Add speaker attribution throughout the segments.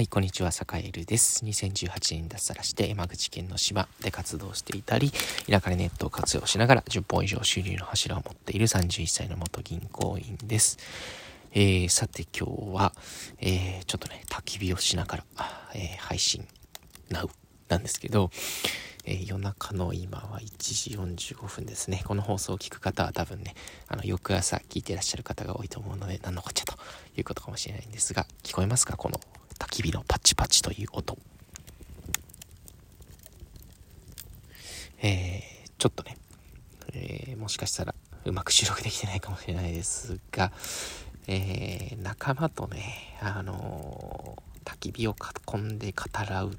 Speaker 1: はい、こんにちは、坂井るです。2018年脱サラして山口県の島で活動していたり、田舎でネットを活用しながら10本以上収入の柱を持っている31歳の元銀行員です。えー、さて今日は、えー、ちょっとね、焚き火をしながら、えー、配信、なう、なんですけど、えー、夜中の今は1時45分ですね。この放送を聞く方は多分ね、あの、翌朝聞いてらっしゃる方が多いと思うので、何のこっちゃということかもしれないんですが、聞こえますか？この焚き火のパチパチという音。えー、ちょっとね、えー、もしかしたらうまく収録できてないかもしれないですが、えー、仲間とね、あのー、焚き火を囲んで語らうっ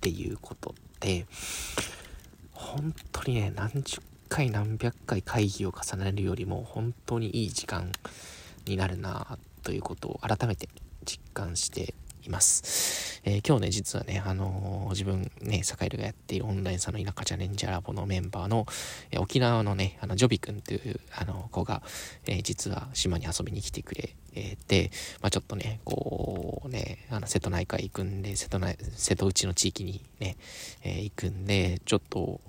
Speaker 1: ていうことって、本当にね、何十回何百回会議を重ねるよりも本当にいい時間になるなということを改めて実感しています。えー、今日ね、実はね、あのー、自分ね、サカイルがやっているオンラインさんの田舎チャレンジャーラボのメンバーの、えー、沖縄のね、あの、ジョビ君っていう、あの、子が、え実は島に遊びに来てくれて、まあ、ちょっとね、こうね、あの、瀬戸内海行くんで、瀬戸内、瀬戸内の地域にね、え行くんで、ちょっと、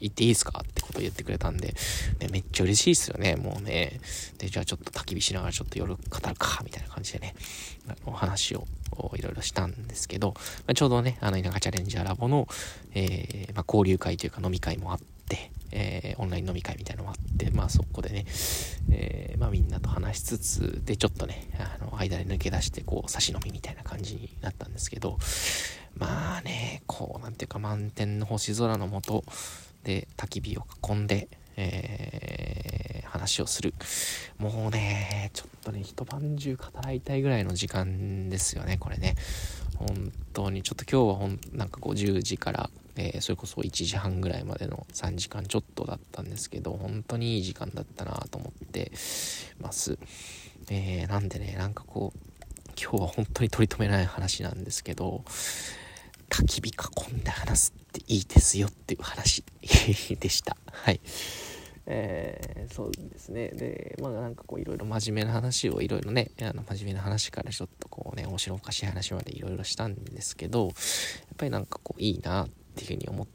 Speaker 1: 行っていいですかってことを言ってくれたんで、ね、めっちゃ嬉しいっすよね、もうね。で、じゃあちょっと焚き火しながらちょっと夜語るか、みたいな感じでね、あの、話をいろいろしたんですけど、まあ、ちょうどね、あの、田舎チャレンジャーラボの、えー、まあ、交流会というか飲み会もあって、えー、オンライン飲み会みたいなのもあって、まあそこでね、えー、まあみんなと話しつつ、で、ちょっとね、あの、間で抜け出して、こう、差し飲みみたいな感じになったんですけど、まあね、こう、なんていうか、満天の星空のもと、で、焚き火を囲んで、えー、話をする。もうね、ちょっとね、一晩中語らいたいぐらいの時間ですよね、これね。本当に、ちょっと今日はほん、なんかこう10時から、えー、それこそ1時半ぐらいまでの3時間ちょっとだったんですけど、本当にいい時間だったなと思ってます。えー、なんでね、なんかこう、今日は本当に取り留めない話なんですけど、焚き火囲んで話すっていいですよっていう話でした。はい。えー、そうですね。で、まあなんかこういろいろ真面目な話をいろいろね、あの真面目な話からちょっとこうね、面白おかしい話までいろいろしたんですけど、やっぱりなんかこういいなっていうふうに思っ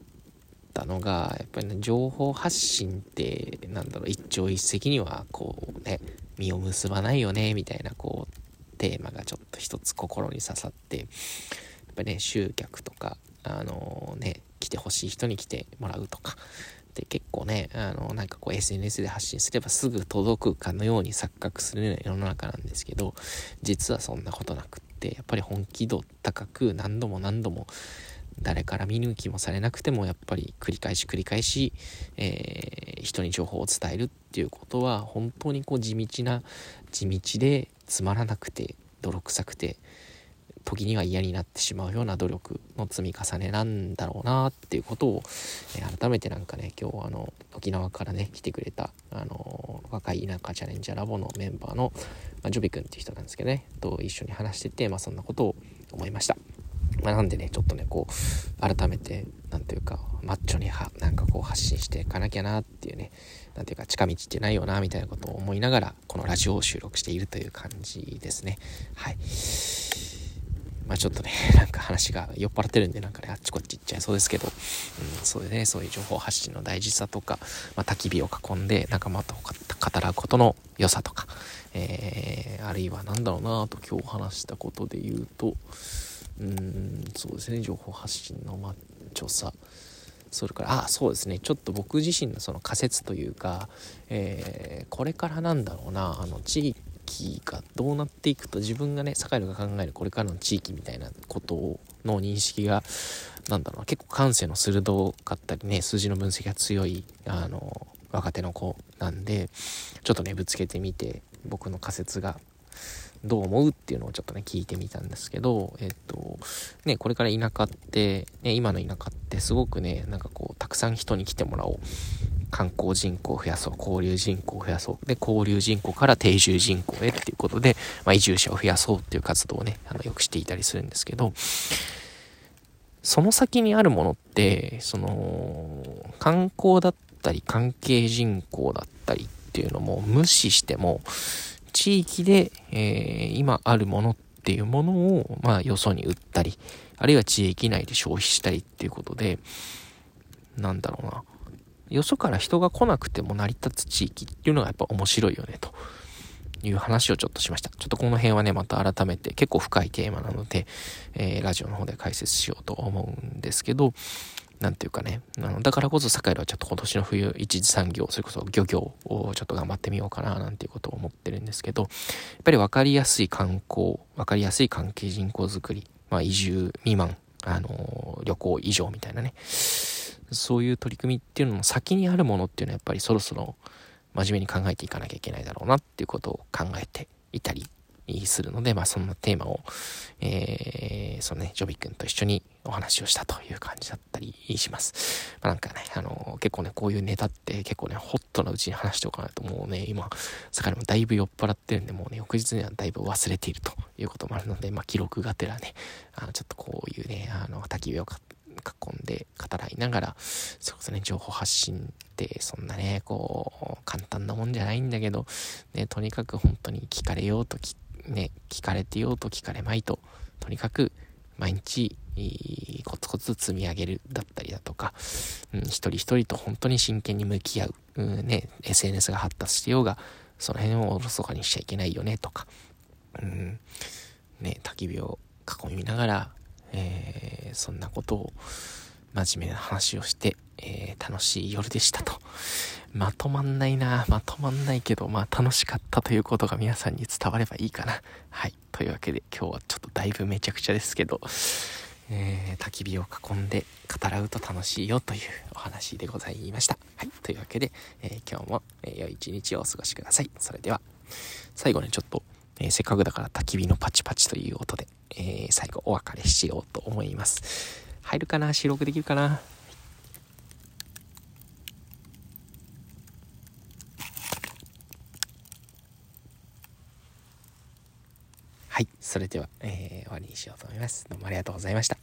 Speaker 1: たのが、やっぱりね、情報発信って、なんだろう、一朝一夕にはこうね、実を結ばないよね、みたいなこう、テーマがちょっと一つ心に刺さって、やっぱりね、集客とか、あのー、ね、来てほしい人に来てもらうとか、って結構ね、あの、なんかこう SNS で発信すればすぐ届くかのように錯覚するような世の中なんですけど、実はそんなことなくって、やっぱり本気度高く何度も何度も誰から見抜きもされなくてもやっぱり繰り返し繰り返し、えー、人に情報を伝えるっていうことは本当にこう地道な地道でつまらなくて泥臭くて時には嫌になってしまうような努力の積み重ねなんだろうなっていうことを、え、改めてなんかね今日あの沖縄からね来てくれたあの若い田舎チャレンジャーラボのメンバーの、まあ、ジョビ君っていう人なんですけどねと一緒に話してて、まあ、そんなことを思いました。まあ、なんでねちょっとねこう改めて何ていうかマッチョにはなんかこう発信していかなきゃなっていうね何ていうか近道ってないよなみたいなことを思いながらこのラジオを収録しているという感じですねはい。まあちょっとね、なんか話が酔っ払ってるんで、なんかね、あっちこっち行っちゃいそうですけど、うん、そういうね、そういう情報発信の大事さとか、まあ、焚き火を囲んで仲間と語らうことの良さとか、えー、あるいは何だろうなと今日話したことで言うと、うん、そうですね、情報発信のマッチョさ、それから、あ、そうですね、ちょっと僕自身のその仮説というか、えー、これからなんだろうな、あの、地域がどうなっていくと自分がね坂井が考えるこれからの地域みたいなことの認識がなんだろう結構感性の鋭かったりね数字の分析が強いあの若手の子なんでちょっとねぶつけてみて僕の仮説がどう思うっていうのをちょっとね聞いてみたんですけどえっとねこれから田舎って、ね、今の田舎ってすごくねなんかこうたくさん人に来てもらおう。観光人口を増やそう、交流人口を増やそう。で、交流人口から定住人口へっていうことで、まあ、移住者を増やそうっていう活動をね、あの、よくしていたりするんですけど、その先にあるものって、その、観光だったり、関係人口だったりっていうのも無視しても、地域で、えー、今あるものっていうものを、まあ、よそに売ったり、あるいは地域内で消費したりっていうことで、なんだろうな。よそから人が来なくても成り立つ地域っていうのがやっぱ面白いよね、と。いう話をちょっとしました。ちょっとこの辺はね、また改めて結構深いテーマなので、えー、ラジオの方で解説しようと思うんですけど、なんていうかね、あのだからこそ堺はちょっと今年の冬一次産業、それこそ漁業をちょっと頑張ってみようかななんていうことを思ってるんですけど、やっぱり分かりやすい観光、分かりやすい関係人口づくり、まあ移住未満、あの旅行以上みたいなね、そういう取り組みっていうのも先にあるものっていうのはやっぱりそろそろ真面目に考えていかなきゃいけないだろうなっていうことを考えていたりするので、まあそんなテーマを、えー、そのね、ジョビ君と一緒にお話をしたという感じだったりします。まあ、なんかね、あのー、結構ね、こういうネタって結構ね、ホットなうちに話しておかないともうね、今、坂もだいぶ酔っ払ってるんで、もうね、翌日にはだいぶ忘れているということもあるので、まあ記録がてらね、あの、ちょっとこういうね、あの、焚き火を買って囲んで語らいながら、それこそね、情報発信ってそんなね、こう、簡単なもんじゃないんだけど、ね、とにかく本当に聞かれようとね、聞かれてようと聞かれまいと、とにかく毎日、コツコツ積み上げるだったりだとか、うん、一人一人と本当に真剣に向き合う、うんね、SNS が発達してようが、その辺をおろそかにしちゃいけないよねとか、うん、ね、焚き火を囲みながら、えー、そんなことを真面目な話をして、えー、楽しい夜でしたと。まとまんないなまとまんないけど、まあ楽しかったということが皆さんに伝わればいいかな。はい。というわけで今日はちょっとだいぶめちゃくちゃですけど、えー、焚き火を囲んで語らうと楽しいよというお話でございました。はい。というわけで、えー、今日も、良い一日をお過ごしください。それでは、最後にちょっと、えせっかくだから焚き火のパチパチという音で、え最後お別れしようと思います。入るかな？収録できるかな？はい。それでは、えー、終わりにしようと思います。どうもありがとうございました。